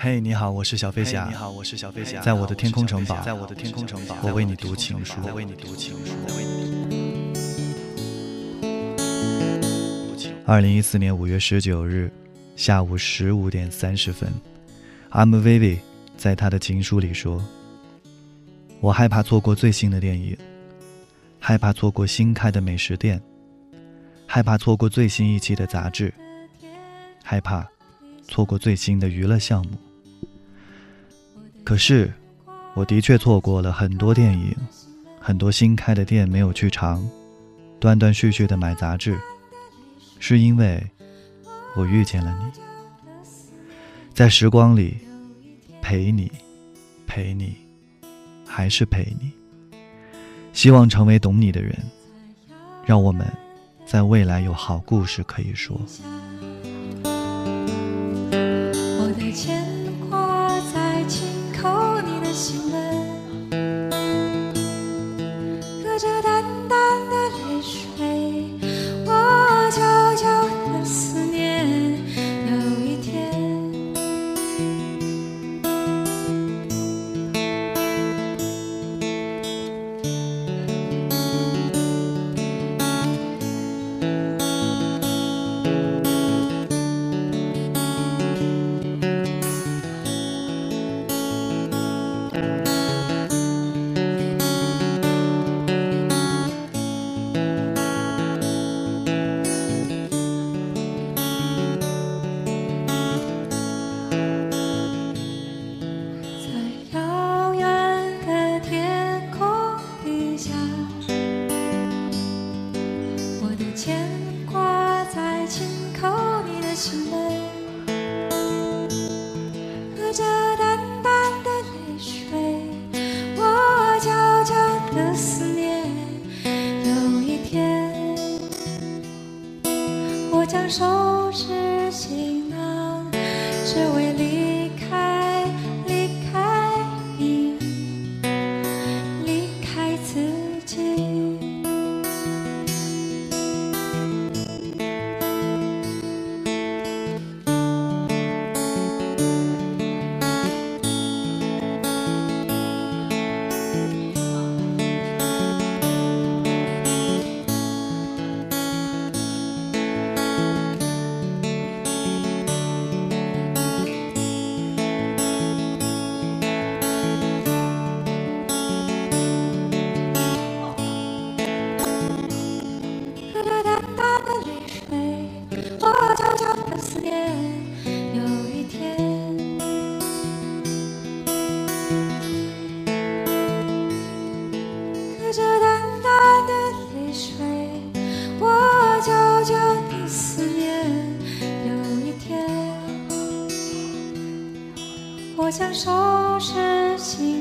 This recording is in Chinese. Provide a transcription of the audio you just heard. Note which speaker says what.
Speaker 1: 嘿，你好，我是小飞侠。
Speaker 2: 你好，我是小飞侠。
Speaker 1: 在我的天空城堡，
Speaker 2: 在我的天空城堡，
Speaker 1: 我为你读情书。
Speaker 2: 我为你读情书。
Speaker 1: 二零一四年五月十九日下午十五点三十分，I'm Vivi，在他的情书里说：“我害怕错过最新的电影，害怕错过新开的美食店，害怕错过最新一期的杂志，害怕错过最新的娱乐项目。”可是，我的确错过了很多电影，很多新开的店没有去尝，断断续续的买杂志，是因为我遇见了你，在时光里陪你，陪你，还是陪你。希望成为懂你的人，让我们在未来有好故事可以说。
Speaker 3: 我的牵的心门，隔着淡淡的将收拾我想收拾行